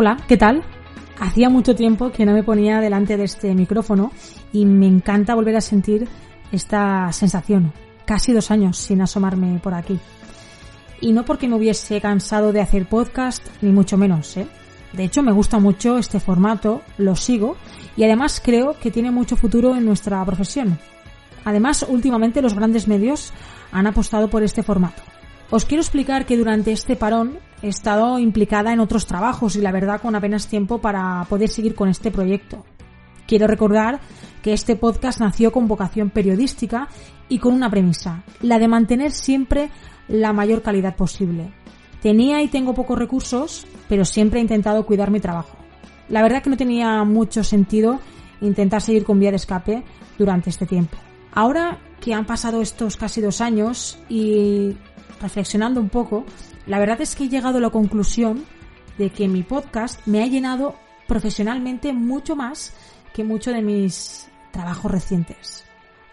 Hola, ¿qué tal? Hacía mucho tiempo que no me ponía delante de este micrófono y me encanta volver a sentir esta sensación. Casi dos años sin asomarme por aquí. Y no porque me hubiese cansado de hacer podcast, ni mucho menos, ¿eh? De hecho, me gusta mucho este formato, lo sigo y además creo que tiene mucho futuro en nuestra profesión. Además, últimamente los grandes medios han apostado por este formato. Os quiero explicar que durante este parón he estado implicada en otros trabajos y la verdad con apenas tiempo para poder seguir con este proyecto. Quiero recordar que este podcast nació con vocación periodística y con una premisa, la de mantener siempre la mayor calidad posible. Tenía y tengo pocos recursos, pero siempre he intentado cuidar mi trabajo. La verdad que no tenía mucho sentido intentar seguir con vía de escape durante este tiempo. Ahora que han pasado estos casi dos años y reflexionando un poco, la verdad es que he llegado a la conclusión de que mi podcast me ha llenado profesionalmente mucho más que mucho de mis trabajos recientes.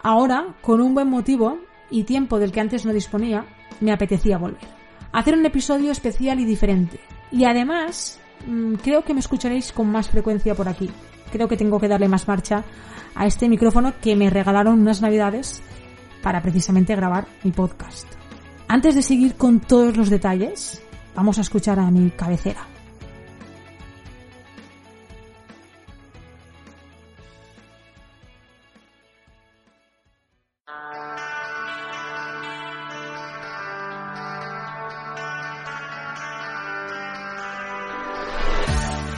Ahora, con un buen motivo y tiempo del que antes no disponía, me apetecía volver. Hacer un episodio especial y diferente. Y además, mm, creo que me escucharéis con más frecuencia por aquí. Creo que tengo que darle más marcha a este micrófono que me regalaron unas navidades para precisamente grabar mi podcast. Antes de seguir con todos los detalles, vamos a escuchar a mi cabecera.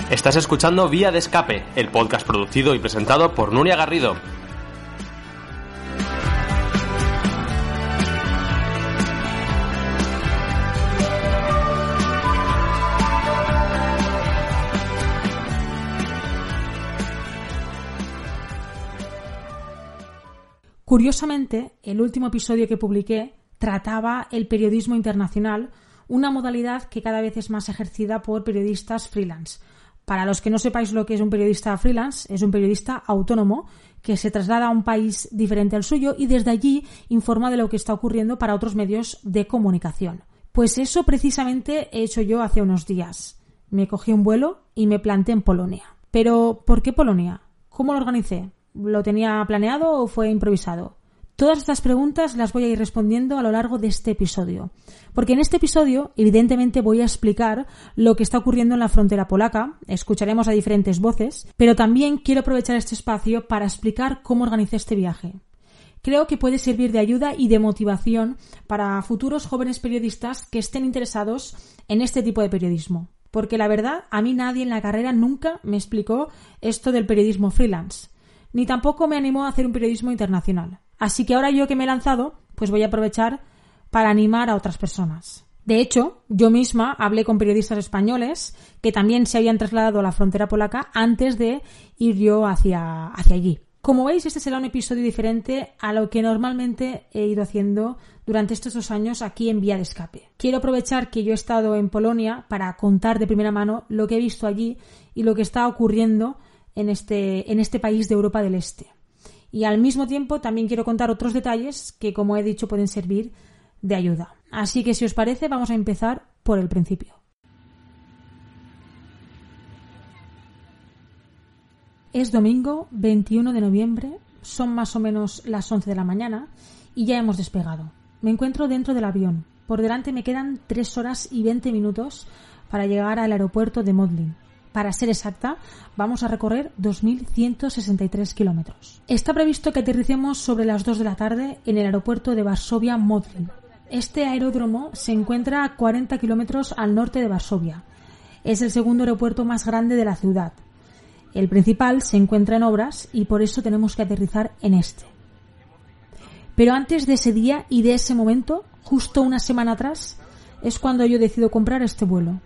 Estás escuchando Vía de Escape, el podcast producido y presentado por Nuria Garrido, Curiosamente, el último episodio que publiqué trataba el periodismo internacional, una modalidad que cada vez es más ejercida por periodistas freelance. Para los que no sepáis lo que es un periodista freelance, es un periodista autónomo que se traslada a un país diferente al suyo y desde allí informa de lo que está ocurriendo para otros medios de comunicación. Pues eso precisamente he hecho yo hace unos días. Me cogí un vuelo y me planté en Polonia. Pero, ¿por qué Polonia? ¿Cómo lo organicé? ¿Lo tenía planeado o fue improvisado? Todas estas preguntas las voy a ir respondiendo a lo largo de este episodio. Porque en este episodio, evidentemente, voy a explicar lo que está ocurriendo en la frontera polaca, escucharemos a diferentes voces, pero también quiero aprovechar este espacio para explicar cómo organicé este viaje. Creo que puede servir de ayuda y de motivación para futuros jóvenes periodistas que estén interesados en este tipo de periodismo. Porque la verdad, a mí nadie en la carrera nunca me explicó esto del periodismo freelance ni tampoco me animó a hacer un periodismo internacional. Así que ahora yo que me he lanzado, pues voy a aprovechar para animar a otras personas. De hecho, yo misma hablé con periodistas españoles que también se habían trasladado a la frontera polaca antes de ir yo hacia, hacia allí. Como veis, este será un episodio diferente a lo que normalmente he ido haciendo durante estos dos años aquí en Vía de Escape. Quiero aprovechar que yo he estado en Polonia para contar de primera mano lo que he visto allí y lo que está ocurriendo en este, en este país de Europa del Este. Y al mismo tiempo también quiero contar otros detalles que, como he dicho, pueden servir de ayuda. Así que si os parece, vamos a empezar por el principio. Es domingo 21 de noviembre, son más o menos las 11 de la mañana y ya hemos despegado. Me encuentro dentro del avión. Por delante me quedan 3 horas y 20 minutos para llegar al aeropuerto de Modlin, Para ser exacta, vamos a recorrer 2.163 kilómetros. Está previsto que aterricemos sobre las 2 de la tarde en el aeropuerto de Varsovia Modlin. Este aeródromo se encuentra a 40 kilómetros al norte de Varsovia. Es el segundo aeropuerto más grande de la ciudad. El principal se encuentra en obras y por eso tenemos que aterrizar en este. Pero antes de ese día y de ese momento, justo una semana atrás, es cuando yo decido comprar este vuelo.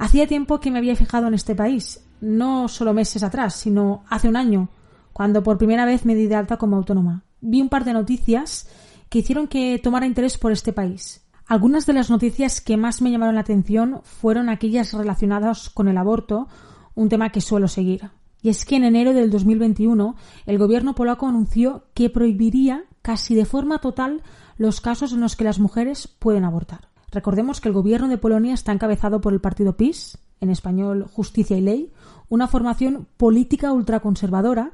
Hacía tiempo que me había fijado en este país, no solo meses atrás, sino hace un año, cuando por primera vez me di de alta como autónoma. Vi un par de noticias que hicieron que tomara interés por este país. Algunas de las noticias que más me llamaron la atención fueron aquellas relacionadas con el aborto, un tema que suelo seguir. Y es que en enero del 2021 el gobierno polaco anunció que prohibiría casi de forma total los casos en los que las mujeres pueden abortar. Recordemos que el gobierno de Polonia está encabezado por el partido PIS, en español Justicia y Ley, una formación política ultraconservadora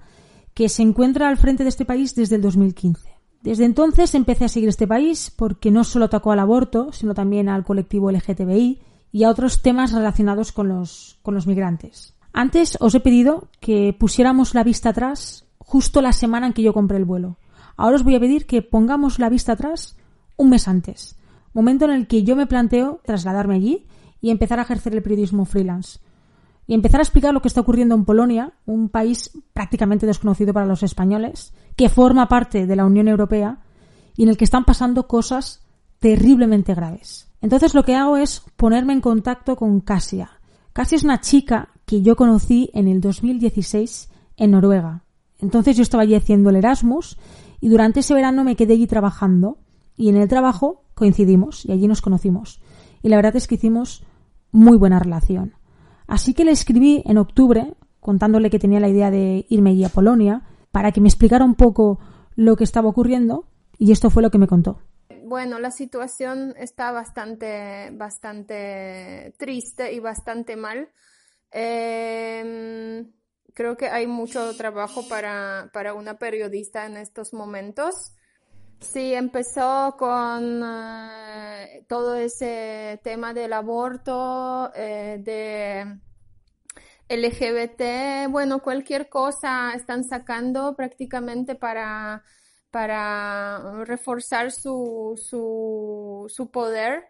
que se encuentra al frente de este país desde el 2015. Desde entonces empecé a seguir este país porque no solo atacó al aborto, sino también al colectivo LGTBI y a otros temas relacionados con los, con los migrantes. Antes os he pedido que pusiéramos la vista atrás justo la semana en que yo compré el vuelo. Ahora os voy a pedir que pongamos la vista atrás un mes antes, momento en el que yo me planteo trasladarme allí y empezar a ejercer el periodismo freelance. Y empezar a explicar lo que está ocurriendo en Polonia, un país prácticamente desconocido para los españoles, que forma parte de la Unión Europea y en el que están pasando cosas terriblemente graves. Entonces lo que hago es ponerme en contacto con Casia. Casia es una chica que yo conocí en el 2016 en Noruega. Entonces yo estaba allí haciendo el Erasmus y durante ese verano me quedé allí trabajando y en el trabajo coincidimos y allí nos conocimos. Y la verdad es que hicimos muy buena relación. Así que le escribí en octubre contándole que tenía la idea de irme allí a Polonia para que me explicara un poco lo que estaba ocurriendo y esto fue lo que me contó. Bueno, la situación está bastante, bastante triste y bastante mal. Eh, creo que hay mucho trabajo para, para una periodista en estos momentos. Sí, empezó con uh, todo ese tema del aborto, eh, de LGBT, bueno, cualquier cosa están sacando prácticamente para, para reforzar su, su, su poder.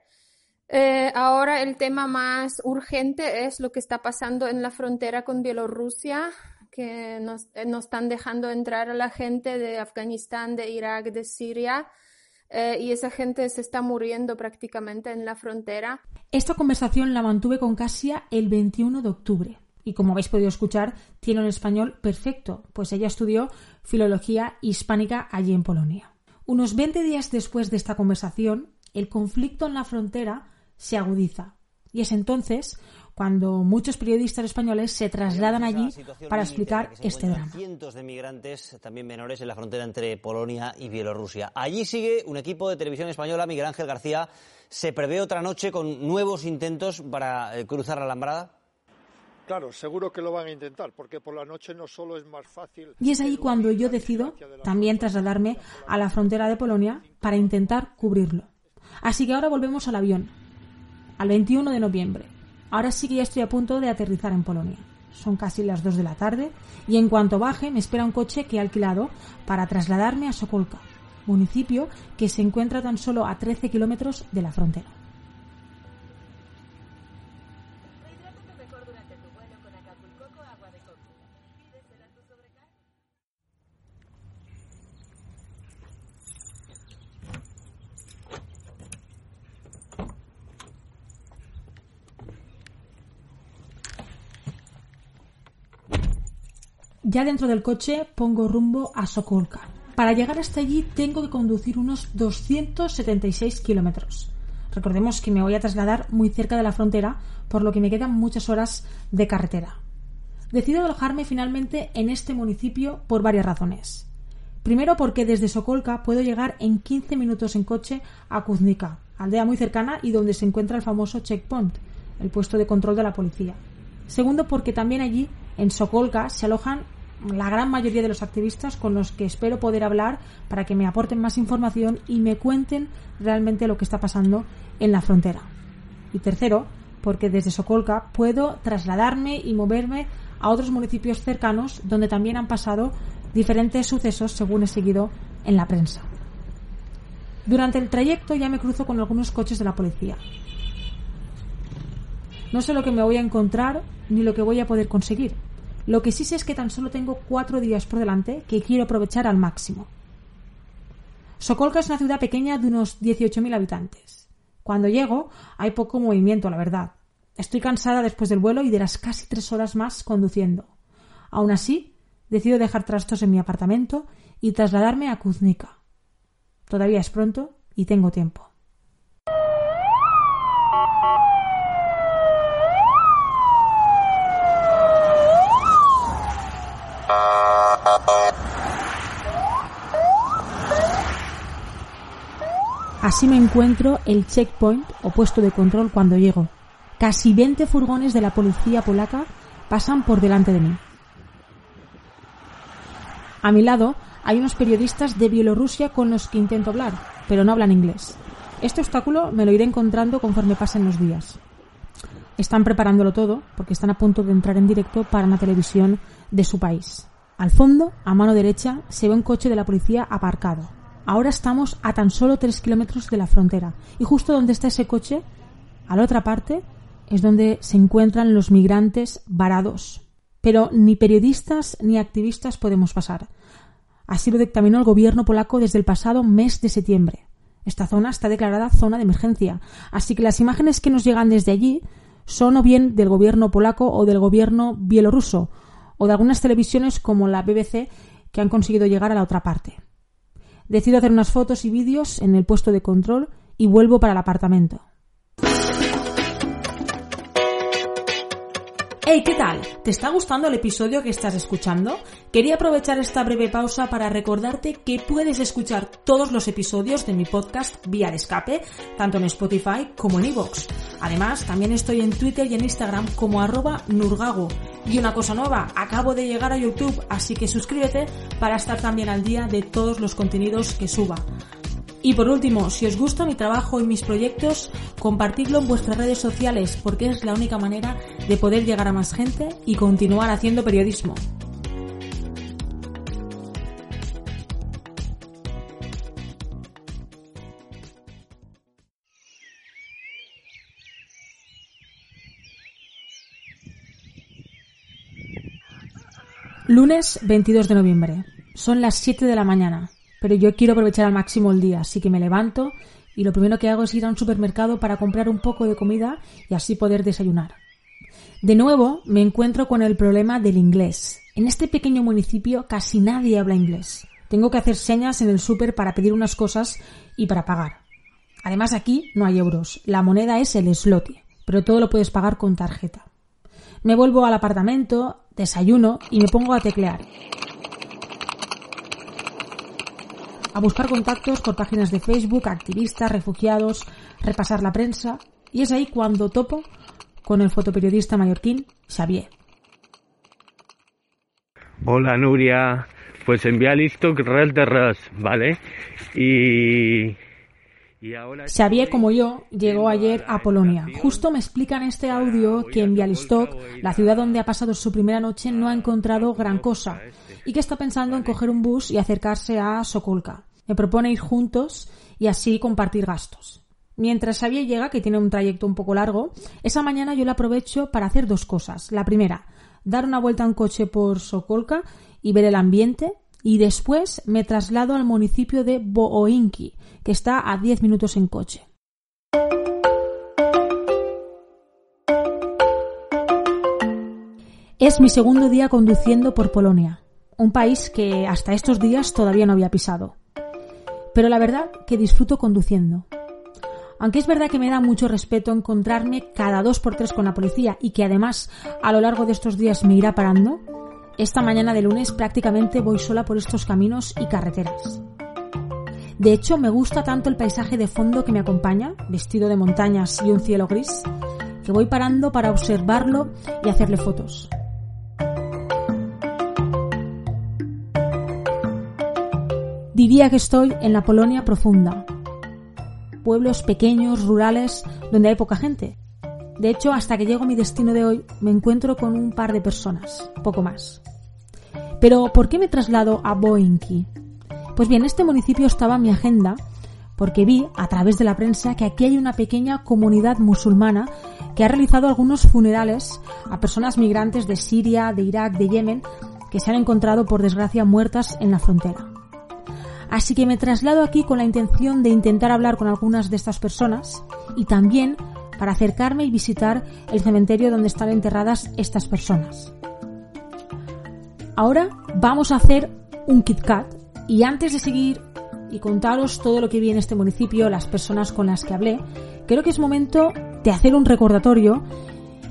Eh, ahora el tema más urgente es lo que está pasando en la frontera con Bielorrusia, que nos, eh, están dejando entrar a la gente de Afganistán, de Irak, de Siria. Eh, y esa gente se está muriendo prácticamente en la frontera. Esta conversación la mantuve con Casia el 21 de octubre. Y como habéis podido escuchar, tiene un español perfecto, pues ella estudió filología hispánica allí en Polonia. Unos 20 días después de esta conversación, el conflicto en la frontera se agudiza. Y es entonces cuando muchos periodistas españoles se trasladan allí para explicar este drama. Cientos de migrantes, también menores, en la frontera entre Polonia y Bielorrusia. Allí sigue un equipo de televisión española, Miguel Ángel García. ¿Se prevé otra noche con nuevos intentos para eh, cruzar la alambrada? Claro, seguro que lo van a intentar, porque por la noche no solo es más fácil. Y es ahí cuando yo decido también trasladarme a la frontera de Polonia para intentar cubrirlo. Así que ahora volvemos al avión al 21 de noviembre. Ahora sí que ya estoy a punto de aterrizar en Polonia. Son casi las 2 de la tarde y en cuanto baje me espera un coche que he alquilado para trasladarme a Sokolka, municipio que se encuentra tan solo a 13 kilómetros de la frontera. Ya dentro del coche pongo rumbo a Sokolka. Para llegar hasta allí tengo que conducir unos 276 kilómetros. Recordemos que me voy a trasladar muy cerca de la frontera, por lo que me quedan muchas horas de carretera. Decido alojarme finalmente en este municipio por varias razones. Primero porque desde Sokolka puedo llegar en 15 minutos en coche a Kuznica, aldea muy cercana y donde se encuentra el famoso checkpoint, el puesto de control de la policía. Segundo porque también allí, en Sokolka, se alojan la gran mayoría de los activistas con los que espero poder hablar para que me aporten más información y me cuenten realmente lo que está pasando en la frontera. Y tercero, porque desde Sokolka puedo trasladarme y moverme a otros municipios cercanos donde también han pasado diferentes sucesos según he seguido en la prensa. Durante el trayecto ya me cruzo con algunos coches de la policía. No sé lo que me voy a encontrar ni lo que voy a poder conseguir. Lo que sí sé es que tan solo tengo cuatro días por delante que quiero aprovechar al máximo. Sokolka es una ciudad pequeña de unos 18.000 habitantes. Cuando llego hay poco movimiento, la verdad. Estoy cansada después del vuelo y de las casi tres horas más conduciendo. Aún así, decido dejar trastos en mi apartamento y trasladarme a Kuznica. Todavía es pronto y tengo tiempo. Así me encuentro el checkpoint o puesto de control cuando llego. Casi 20 furgones de la policía polaca pasan por delante de mí. A mi lado hay unos periodistas de Bielorrusia con los que intento hablar, pero no hablan inglés. Este obstáculo me lo iré encontrando conforme pasen los días. Están preparándolo todo porque están a punto de entrar en directo para una televisión de su país. Al fondo, a mano derecha, se ve un coche de la policía aparcado. Ahora estamos a tan solo tres kilómetros de la frontera y justo donde está ese coche, a la otra parte, es donde se encuentran los migrantes varados. Pero ni periodistas ni activistas podemos pasar. Así lo dictaminó el gobierno polaco desde el pasado mes de septiembre. Esta zona está declarada zona de emergencia, así que las imágenes que nos llegan desde allí son o bien del gobierno polaco o del gobierno bielorruso, o de algunas televisiones como la BBC que han conseguido llegar a la otra parte. Decido hacer unas fotos y vídeos en el puesto de control y vuelvo para el apartamento. Hey, ¿qué tal? ¿Te está gustando el episodio que estás escuchando? Quería aprovechar esta breve pausa para recordarte que puedes escuchar todos los episodios de mi podcast Vía de Escape, tanto en Spotify como en iVoox. Además, también estoy en Twitter y en Instagram como arroba nurgago. Y una cosa nueva, acabo de llegar a YouTube, así que suscríbete para estar también al día de todos los contenidos que suba. Y por último, si os gusta mi trabajo y mis proyectos, compartidlo en vuestras redes sociales porque es la única manera de poder llegar a más gente y continuar haciendo periodismo. Lunes 22 de noviembre. Son las 7 de la mañana pero yo quiero aprovechar al máximo el día, así que me levanto y lo primero que hago es ir a un supermercado para comprar un poco de comida y así poder desayunar. De nuevo me encuentro con el problema del inglés. En este pequeño municipio casi nadie habla inglés. Tengo que hacer señas en el súper para pedir unas cosas y para pagar. Además aquí no hay euros, la moneda es el sloty, pero todo lo puedes pagar con tarjeta. Me vuelvo al apartamento, desayuno y me pongo a teclear. A buscar contactos por páginas de Facebook, activistas, refugiados, repasar la prensa, y es ahí cuando topo con el fotoperiodista mallorquín Xavier. Hola Nuria, pues envía listo Red de Res, ¿vale? Y... y ahora Xavier, como yo, llegó ayer a Polonia. Justo me explican en este audio que en Bialystok, la ciudad donde ha pasado su primera noche, no ha encontrado gran cosa y que está pensando en coger un bus y acercarse a Sokolka. Me propone ir juntos y así compartir gastos. Mientras Xavier llega, que tiene un trayecto un poco largo, esa mañana yo la aprovecho para hacer dos cosas. La primera, dar una vuelta en coche por Sokolka y ver el ambiente. Y después me traslado al municipio de Booinki, que está a 10 minutos en coche. Es mi segundo día conduciendo por Polonia, un país que hasta estos días todavía no había pisado pero la verdad que disfruto conduciendo. Aunque es verdad que me da mucho respeto encontrarme cada dos por tres con la policía y que además a lo largo de estos días me irá parando, esta mañana de lunes prácticamente voy sola por estos caminos y carreteras. De hecho, me gusta tanto el paisaje de fondo que me acompaña, vestido de montañas y un cielo gris, que voy parando para observarlo y hacerle fotos. Diría que estoy en la Polonia profunda. Pueblos pequeños, rurales, donde hay poca gente. De hecho, hasta que llego a mi destino de hoy, me encuentro con un par de personas, poco más. Pero, ¿por qué me traslado a Boinki? Pues bien, este municipio estaba en mi agenda porque vi a través de la prensa que aquí hay una pequeña comunidad musulmana que ha realizado algunos funerales a personas migrantes de Siria, de Irak, de Yemen, que se han encontrado por desgracia muertas en la frontera. Así que me traslado aquí con la intención de intentar hablar con algunas de estas personas y también para acercarme y visitar el cementerio donde están enterradas estas personas. Ahora vamos a hacer un KitKat y antes de seguir y contaros todo lo que vi en este municipio, las personas con las que hablé, creo que es momento de hacer un recordatorio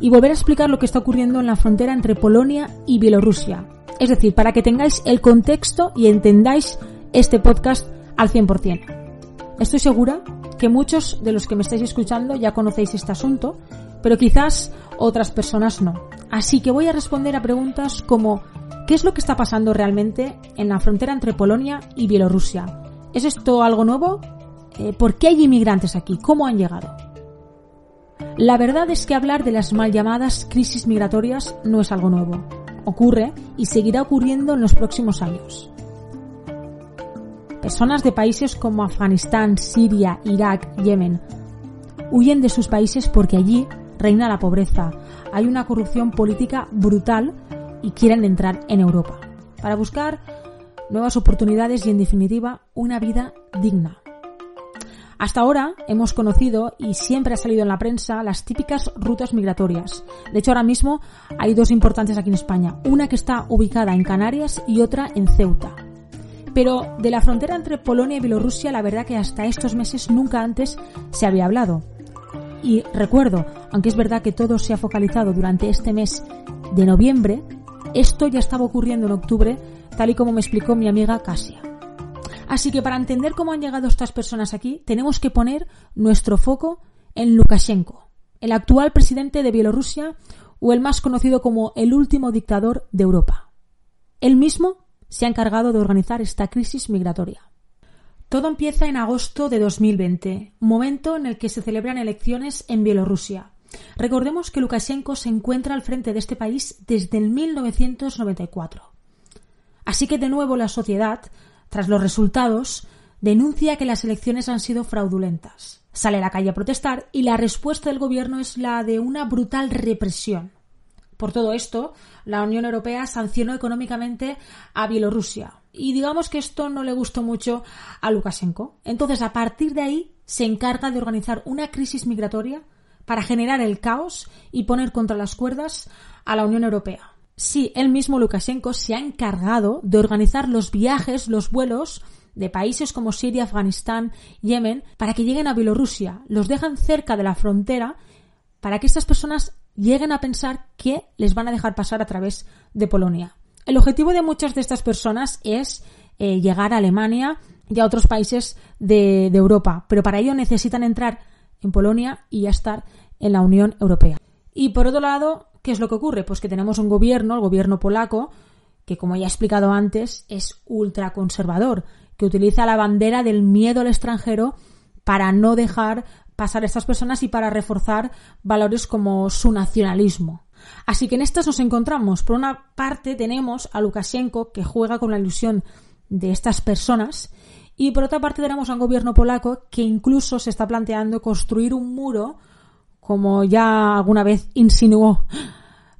y volver a explicar lo que está ocurriendo en la frontera entre Polonia y Bielorrusia. Es decir, para que tengáis el contexto y entendáis este podcast al 100%. Estoy segura que muchos de los que me estáis escuchando ya conocéis este asunto, pero quizás otras personas no. Así que voy a responder a preguntas como ¿qué es lo que está pasando realmente en la frontera entre Polonia y Bielorrusia? ¿Es esto algo nuevo? Eh, ¿Por qué hay inmigrantes aquí? ¿Cómo han llegado? La verdad es que hablar de las mal llamadas crisis migratorias no es algo nuevo. Ocurre y seguirá ocurriendo en los próximos años. Personas de países como Afganistán, Siria, Irak, Yemen huyen de sus países porque allí reina la pobreza, hay una corrupción política brutal y quieren entrar en Europa para buscar nuevas oportunidades y, en definitiva, una vida digna. Hasta ahora hemos conocido y siempre ha salido en la prensa las típicas rutas migratorias. De hecho, ahora mismo hay dos importantes aquí en España, una que está ubicada en Canarias y otra en Ceuta. Pero de la frontera entre Polonia y Bielorrusia, la verdad que hasta estos meses nunca antes se había hablado. Y recuerdo, aunque es verdad que todo se ha focalizado durante este mes de noviembre, esto ya estaba ocurriendo en octubre tal y como me explicó mi amiga Casia. Así que para entender cómo han llegado estas personas aquí, tenemos que poner nuestro foco en Lukashenko, el actual presidente de Bielorrusia o el más conocido como el último dictador de Europa. Él mismo se ha encargado de organizar esta crisis migratoria. Todo empieza en agosto de 2020, momento en el que se celebran elecciones en Bielorrusia. Recordemos que Lukashenko se encuentra al frente de este país desde el 1994. Así que de nuevo la sociedad, tras los resultados, denuncia que las elecciones han sido fraudulentas. Sale a la calle a protestar y la respuesta del gobierno es la de una brutal represión. Por todo esto, la Unión Europea sancionó económicamente a Bielorrusia. Y digamos que esto no le gustó mucho a Lukashenko. Entonces, a partir de ahí, se encarga de organizar una crisis migratoria para generar el caos y poner contra las cuerdas a la Unión Europea. Sí, él mismo Lukashenko se ha encargado de organizar los viajes, los vuelos de países como Siria, Afganistán, Yemen, para que lleguen a Bielorrusia. Los dejan cerca de la frontera para que estas personas lleguen a pensar que les van a dejar pasar a través de Polonia. El objetivo de muchas de estas personas es eh, llegar a Alemania y a otros países de, de Europa, pero para ello necesitan entrar en Polonia y ya estar en la Unión Europea. Y por otro lado, ¿Qué es lo que ocurre? Pues que tenemos un gobierno, el gobierno polaco, que como ya he explicado antes, es ultraconservador, que utiliza la bandera del miedo al extranjero para no dejar pasar a estas personas y para reforzar valores como su nacionalismo. Así que en estas nos encontramos. Por una parte tenemos a Lukashenko que juega con la ilusión de estas personas y por otra parte tenemos a un gobierno polaco que incluso se está planteando construir un muro como ya alguna vez insinuó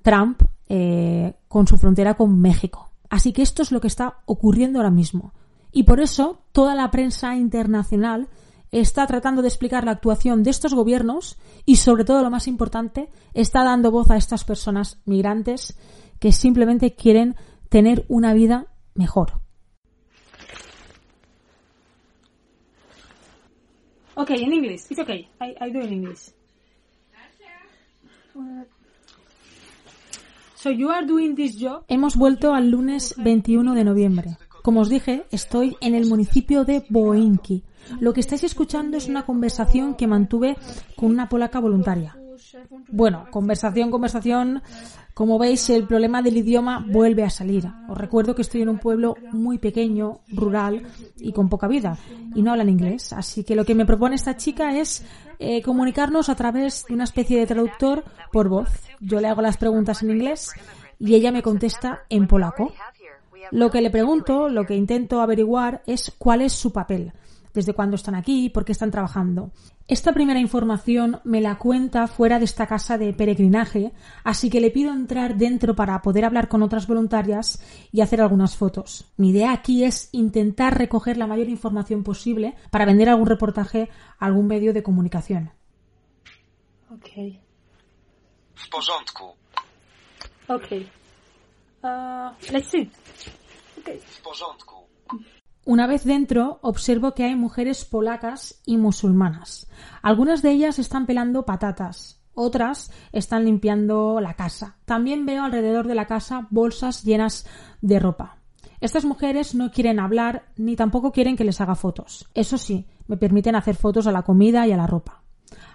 Trump eh, con su frontera con México. Así que esto es lo que está ocurriendo ahora mismo. Y por eso toda la prensa internacional está tratando de explicar la actuación de estos gobiernos y, sobre todo, lo más importante, está dando voz a estas personas migrantes que simplemente quieren tener una vida mejor. Okay, in English. It's okay. I, I do in English. So you are doing this job. Hemos vuelto al lunes 21 de noviembre. Como os dije, estoy en el municipio de Boinki. Lo que estáis escuchando es una conversación que mantuve con una polaca voluntaria. Bueno, conversación, conversación. Como veis, el problema del idioma vuelve a salir. Os recuerdo que estoy en un pueblo muy pequeño, rural y con poca vida, y no hablan inglés. Así que lo que me propone esta chica es eh, comunicarnos a través de una especie de traductor por voz. Yo le hago las preguntas en inglés y ella me contesta en polaco. Lo que le pregunto, lo que intento averiguar es cuál es su papel desde cuándo están aquí, por qué están trabajando. Esta primera información me la cuenta fuera de esta casa de peregrinaje, así que le pido entrar dentro para poder hablar con otras voluntarias y hacer algunas fotos. Mi idea aquí es intentar recoger la mayor información posible para vender algún reportaje a algún medio de comunicación. Ok. W porządku. Ok. Uh, let's see. Okay. W porządku. Una vez dentro, observo que hay mujeres polacas y musulmanas. Algunas de ellas están pelando patatas, otras están limpiando la casa. También veo alrededor de la casa bolsas llenas de ropa. Estas mujeres no quieren hablar ni tampoco quieren que les haga fotos. Eso sí, me permiten hacer fotos a la comida y a la ropa.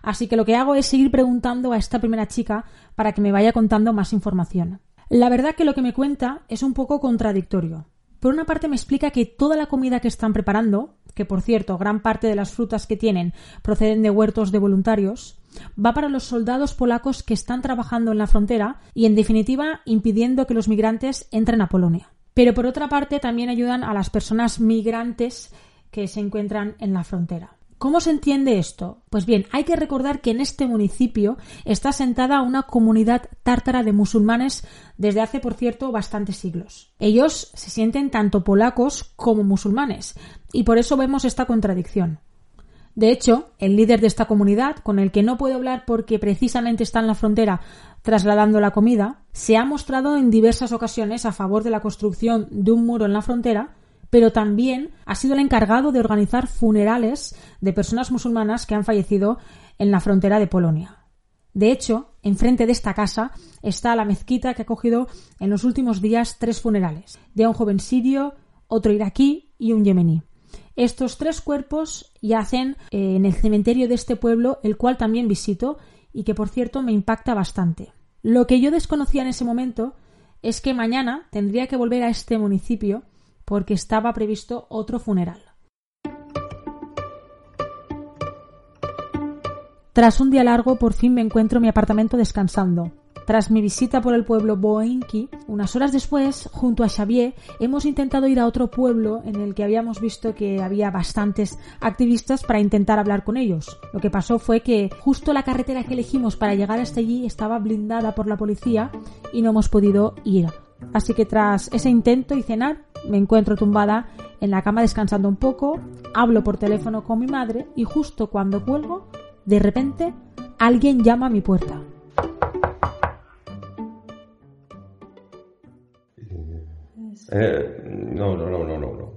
Así que lo que hago es seguir preguntando a esta primera chica para que me vaya contando más información. La verdad que lo que me cuenta es un poco contradictorio. Por una parte me explica que toda la comida que están preparando, que por cierto gran parte de las frutas que tienen proceden de huertos de voluntarios, va para los soldados polacos que están trabajando en la frontera y en definitiva impidiendo que los migrantes entren a Polonia. Pero por otra parte también ayudan a las personas migrantes que se encuentran en la frontera. ¿Cómo se entiende esto? Pues bien, hay que recordar que en este municipio está sentada una comunidad tártara de musulmanes desde hace, por cierto, bastantes siglos. Ellos se sienten tanto polacos como musulmanes, y por eso vemos esta contradicción. De hecho, el líder de esta comunidad, con el que no puedo hablar porque precisamente está en la frontera trasladando la comida, se ha mostrado en diversas ocasiones a favor de la construcción de un muro en la frontera pero también ha sido el encargado de organizar funerales de personas musulmanas que han fallecido en la frontera de Polonia. De hecho, enfrente de esta casa está la mezquita que ha cogido en los últimos días tres funerales, de un joven sirio, otro iraquí y un yemení. Estos tres cuerpos yacen eh, en el cementerio de este pueblo, el cual también visito y que por cierto me impacta bastante. Lo que yo desconocía en ese momento es que mañana tendría que volver a este municipio porque estaba previsto otro funeral. Tras un día largo, por fin me encuentro en mi apartamento descansando. Tras mi visita por el pueblo Boenki, unas horas después, junto a Xavier, hemos intentado ir a otro pueblo en el que habíamos visto que había bastantes activistas para intentar hablar con ellos. Lo que pasó fue que justo la carretera que elegimos para llegar hasta allí estaba blindada por la policía y no hemos podido ir. Así que tras ese intento y cenar, me encuentro tumbada en la cama descansando un poco, hablo por teléfono con mi madre y justo cuando cuelgo, de repente, alguien llama a mi puerta. Uh, no, no, no, no, no, no.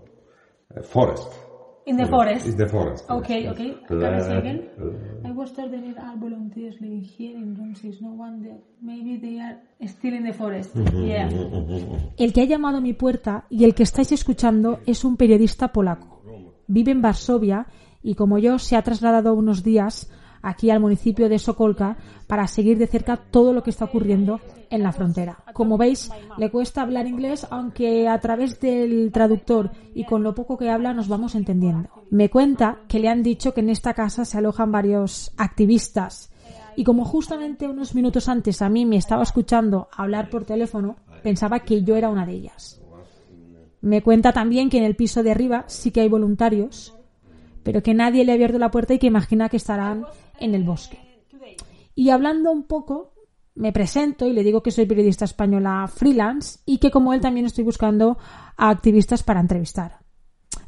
In the forest. In the forest. Okay, yes, okay. Can I say again? Uh, I was told there are volunteers living here in Ramses. No one there. Maybe they are still in the forest. Yeah. El que ha llamado a mi puerta y el que estáis escuchando es un periodista polaco. Vive en Varsovia y como yo se ha trasladado unos días aquí al municipio de Sokolka para seguir de cerca todo lo que está ocurriendo en la frontera. Como veis, le cuesta hablar inglés, aunque a través del traductor y con lo poco que habla nos vamos entendiendo. Me cuenta que le han dicho que en esta casa se alojan varios activistas y como justamente unos minutos antes a mí me estaba escuchando hablar por teléfono, pensaba que yo era una de ellas. Me cuenta también que en el piso de arriba sí que hay voluntarios, pero que nadie le ha abierto la puerta y que imagina que estarán en el bosque. Y hablando un poco, me presento y le digo que soy periodista española freelance y que como él también estoy buscando a activistas para entrevistar.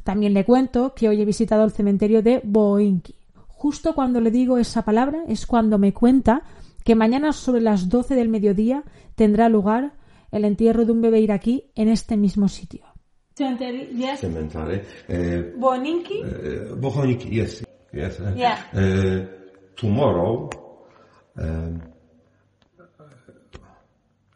También le cuento que hoy he visitado el cementerio de Boinki. Justo cuando le digo esa palabra es cuando me cuenta que mañana sobre las 12 del mediodía tendrá lugar el entierro de un bebé iraquí en este mismo sitio. Yes. Uh, Boninki? uh, Bohonik, yes, yes. Yeah. uh, tomorrow, um,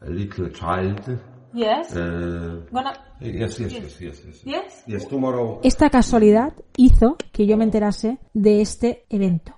a little child. Yes. Uh, Gonna- yes, yes, yes, yes, yes. Yes. Yes, tomorrow. Esta casualidad hizo que yo me enterase de este evento.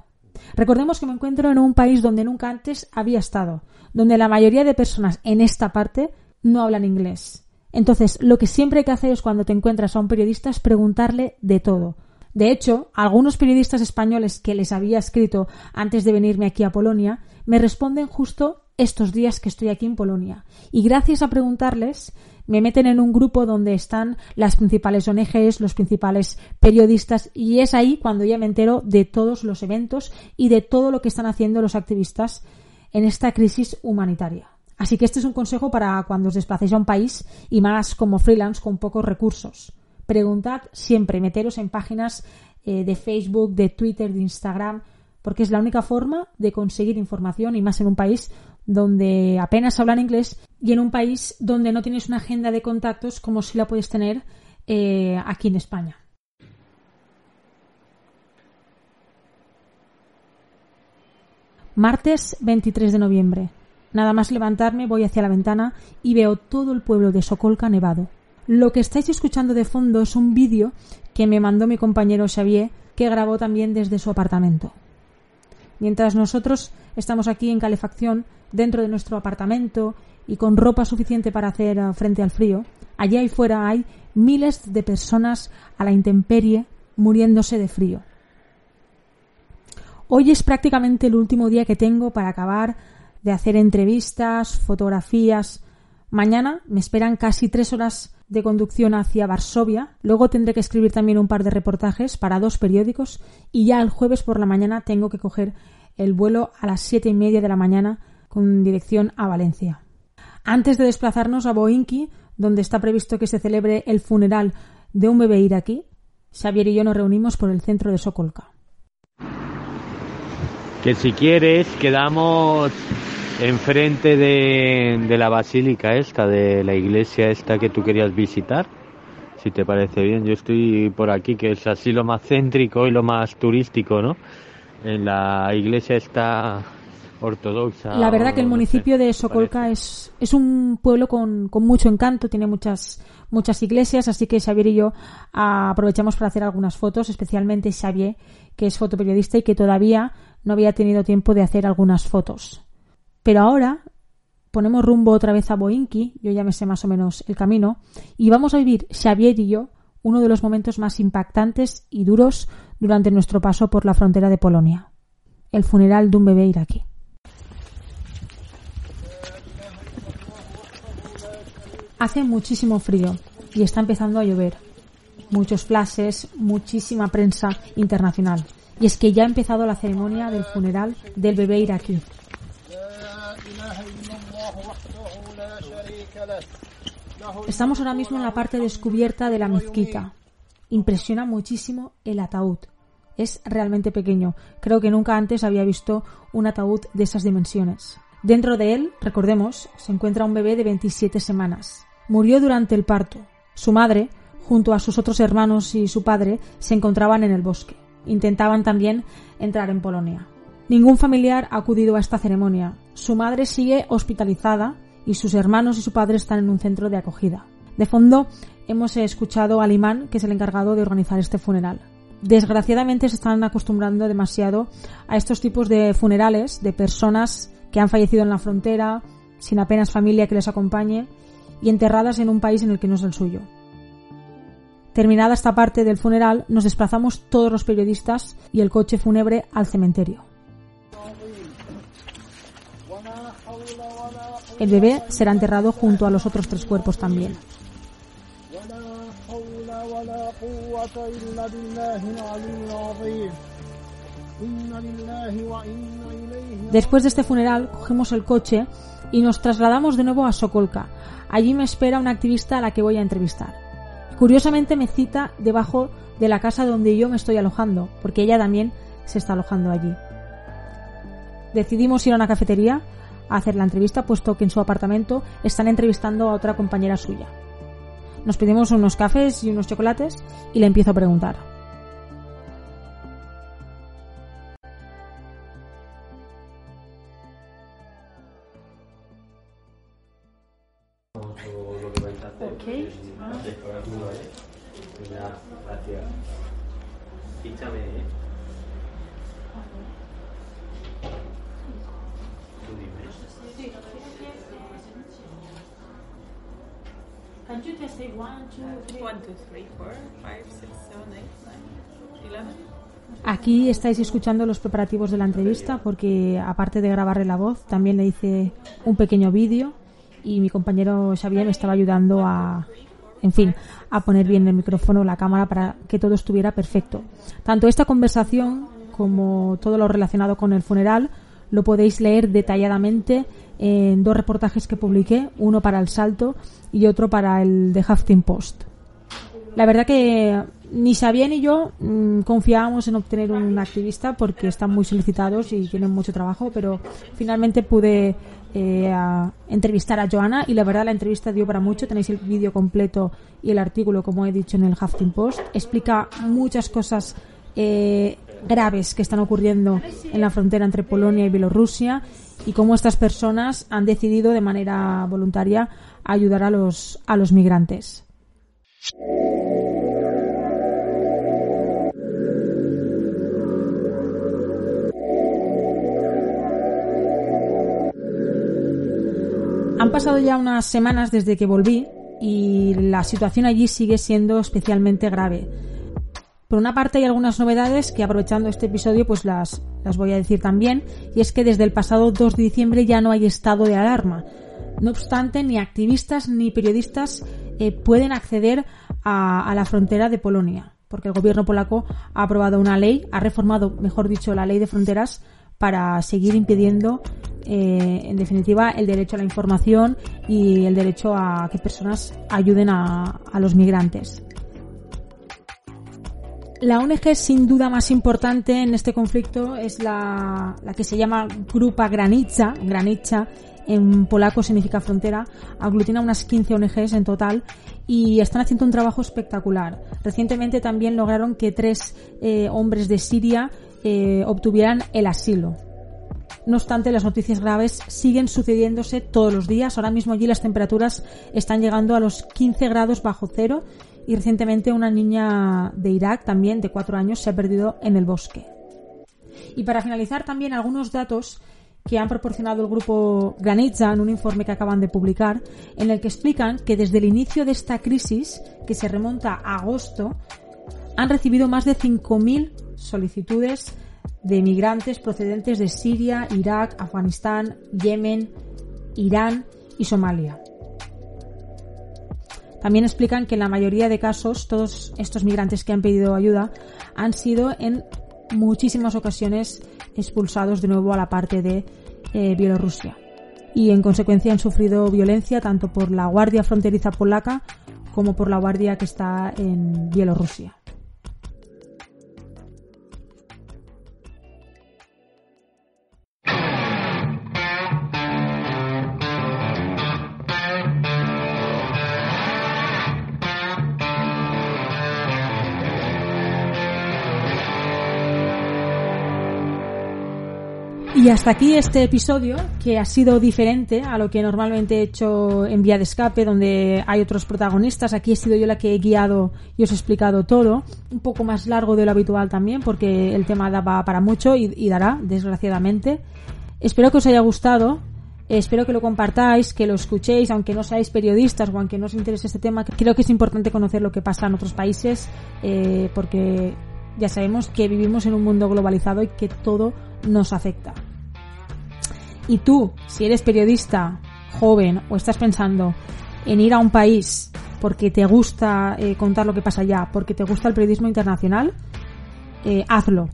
Recordemos que me encuentro en un país donde nunca antes había estado, donde la mayoría de personas en esta parte no hablan inglés. Entonces, lo que siempre hay que hacer es cuando te encuentras a un periodista es preguntarle de todo. De hecho, algunos periodistas españoles que les había escrito antes de venirme aquí a Polonia me responden justo estos días que estoy aquí en Polonia. Y gracias a preguntarles, me meten en un grupo donde están las principales ONGs, los principales periodistas, y es ahí cuando ya me entero de todos los eventos y de todo lo que están haciendo los activistas en esta crisis humanitaria. Así que este es un consejo para cuando os desplacéis a un país y más como freelance con pocos recursos. Preguntad siempre, meteros en páginas eh, de Facebook, de Twitter, de Instagram, porque es la única forma de conseguir información y más en un país donde apenas hablan inglés y en un país donde no tienes una agenda de contactos como si la puedes tener eh, aquí en España. Martes 23 de noviembre. Nada más levantarme voy hacia la ventana y veo todo el pueblo de Sokolka nevado. Lo que estáis escuchando de fondo es un vídeo que me mandó mi compañero Xavier que grabó también desde su apartamento. Mientras nosotros estamos aquí en calefacción, dentro de nuestro apartamento y con ropa suficiente para hacer eh, frente al frío, allá y fuera hay miles de personas a la intemperie muriéndose de frío. Hoy es prácticamente el último día que tengo para acabar de hacer entrevistas, fotografías. Mañana me esperan casi tres horas de conducción hacia Varsovia. Luego tendré que escribir también un par de reportajes para dos periódicos y ya el jueves por la mañana tengo que coger el vuelo a las siete y media de la mañana con dirección a Valencia. Antes de desplazarnos a Boinki, donde está previsto que se celebre el funeral de un bebé iraquí, Xavier y yo nos reunimos por el centro de Sokolka. Que si quieres quedamos enfrente de, de la basílica esta, de la iglesia esta que tú querías visitar. Si te parece bien, yo estoy por aquí, que es así lo más céntrico y lo más turístico, ¿no? En la iglesia está ortodoxa. La verdad que el municipio de Sokolka es, es un pueblo con, con, mucho encanto, tiene muchas, muchas iglesias, así que Xavier y yo aprovechamos para hacer algunas fotos, especialmente Xavier, que es fotoperiodista y que todavía no había tenido tiempo de hacer algunas fotos. Pero ahora ponemos rumbo otra vez a Boinki, yo ya me sé más o menos el camino, y vamos a vivir Xavier y yo uno de los momentos más impactantes y duros durante nuestro paso por la frontera de Polonia, el funeral de un bebé iraquí. Hace muchísimo frío y está empezando a llover. Muchos flashes, muchísima prensa internacional. Y es que ya ha empezado la ceremonia del funeral del bebé iraquí. Estamos ahora mismo en la parte descubierta de la mezquita. Impresiona muchísimo el ataúd. Es realmente pequeño. Creo que nunca antes había visto un ataúd de esas dimensiones. Dentro de él, recordemos, se encuentra un bebé de 27 semanas. Murió durante el parto. Su madre, junto a sus otros hermanos y su padre, se encontraban en el bosque. Intentaban también entrar en Polonia. Ningún familiar ha acudido a esta ceremonia. Su madre sigue hospitalizada y sus hermanos y su padre están en un centro de acogida. De fondo hemos escuchado al imán, que es el encargado de organizar este funeral. Desgraciadamente se están acostumbrando demasiado a estos tipos de funerales de personas que han fallecido en la frontera, sin apenas familia que les acompañe y enterradas en un país en el que no es el suyo. Terminada esta parte del funeral, nos desplazamos todos los periodistas y el coche fúnebre al cementerio. El bebé será enterrado junto a los otros tres cuerpos también. Después de este funeral, cogemos el coche y nos trasladamos de nuevo a Sokolka. Allí me espera una activista a la que voy a entrevistar. Curiosamente me cita debajo de la casa donde yo me estoy alojando, porque ella también se está alojando allí. Decidimos ir a una cafetería a hacer la entrevista, puesto que en su apartamento están entrevistando a otra compañera suya. Nos pedimos unos cafés y unos chocolates y le empiezo a preguntar. Can you just say one, two, three? One, two, three, four, five, six, seven, eight, nine, eleven. Aquí estáis escuchando los preparativos de la entrevista porque aparte de grabarle la voz, también le hice un pequeño vídeo y mi compañero Xavier me estaba ayudando a, en fin, a poner bien el micrófono, la cámara para que todo estuviera perfecto. Tanto esta conversación como todo lo relacionado con el funeral lo podéis leer detalladamente en dos reportajes que publiqué, uno para El Salto y otro para el The Huffington Post. La verdad que ni Xavier ni yo mm, confiábamos en obtener un activista porque están muy solicitados y tienen mucho trabajo, pero finalmente pude eh, entrevistar a Joana y la verdad la entrevista dio para mucho. Tenéis el vídeo completo y el artículo, como he dicho, en el Huffington Post. Explica muchas cosas eh, graves que están ocurriendo en la frontera entre Polonia y Bielorrusia y cómo estas personas han decidido de manera voluntaria ayudar a los, a los migrantes. Han pasado ya unas semanas desde que volví y la situación allí sigue siendo especialmente grave. Por una parte hay algunas novedades que aprovechando este episodio pues las, las voy a decir también y es que desde el pasado 2 de diciembre ya no hay estado de alarma. No obstante, ni activistas ni periodistas eh, pueden acceder a, la frontera de Polonia porque el gobierno polaco ha aprobado una ley, ha reformado, mejor dicho, la ley de fronteras para seguir impidiendo, eh, en definitiva, el derecho a la información y el derecho a que personas ayuden a los migrantes. La ONG sin duda más importante en este conflicto es la, que se llama Grupa Granica. Granica en polaco significa frontera. Aglutina unas 15 ONGs en total y están haciendo un trabajo espectacular. Recientemente también lograron que tres eh, hombres de Siria eh, obtuvieran el asilo. No obstante, las noticias graves siguen sucediéndose todos los días. Ahora mismo allí las temperaturas están llegando a los 15 grados bajo cero y recientemente una niña de Irak, también de cuatro años, se ha perdido en el bosque. Y para finalizar también algunos datos que han proporcionado el grupo Granitza en un informe que acaban de publicar, en el que explican que desde el inicio de esta crisis, que se remonta a agosto, han recibido más de 5.000 solicitudes de migrantes procedentes de Siria, Irak, Afganistán, Yemen, Irán y Somalia. También explican que en la mayoría de casos todos estos migrantes que han pedido ayuda han sido en muchísimas ocasiones expulsados de nuevo a la parte de eh, Bielorrusia. Y en consecuencia han sufrido violencia tanto por la Guardia Fronteriza Polaca como por la Guardia que está en Bielorrusia. Y hasta aquí este episodio, que ha sido diferente a lo que normalmente he hecho en Vía de Escape, donde hay otros protagonistas. Aquí he sido yo la que he guiado y os he explicado todo. Un poco más largo de lo habitual también, porque el tema daba para mucho y, y dará, desgraciadamente. Espero que os haya gustado. Espero que lo compartáis, que lo escuchéis, aunque no seáis periodistas o aunque no os interese este tema. Creo que es importante conocer lo que pasa en otros países, eh, porque ya sabemos que vivimos en un mundo globalizado y que todo nos afecta. Y tú, si eres periodista joven o estás pensando en ir a un país porque te gusta eh, contar lo que pasa allá, porque te gusta el periodismo internacional, eh, hazlo.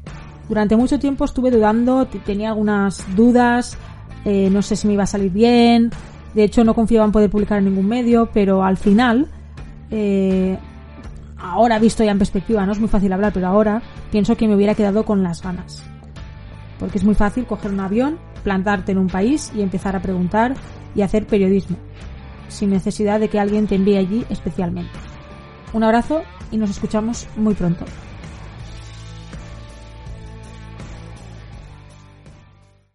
Durante mucho tiempo estuve dudando, tenía algunas dudas, eh, no sé si me iba a salir bien, de hecho no confiaba en poder publicar en ningún medio, pero al final, ahora visto ya en perspectiva, no es muy fácil hablar, pero ahora pienso que me hubiera quedado con las ganas. Porque es muy fácil coger un avión, plantarte en un país y empezar a preguntar y hacer periodismo, sin necesidad de que alguien te envíe allí especialmente. Un abrazo y nos escuchamos muy pronto.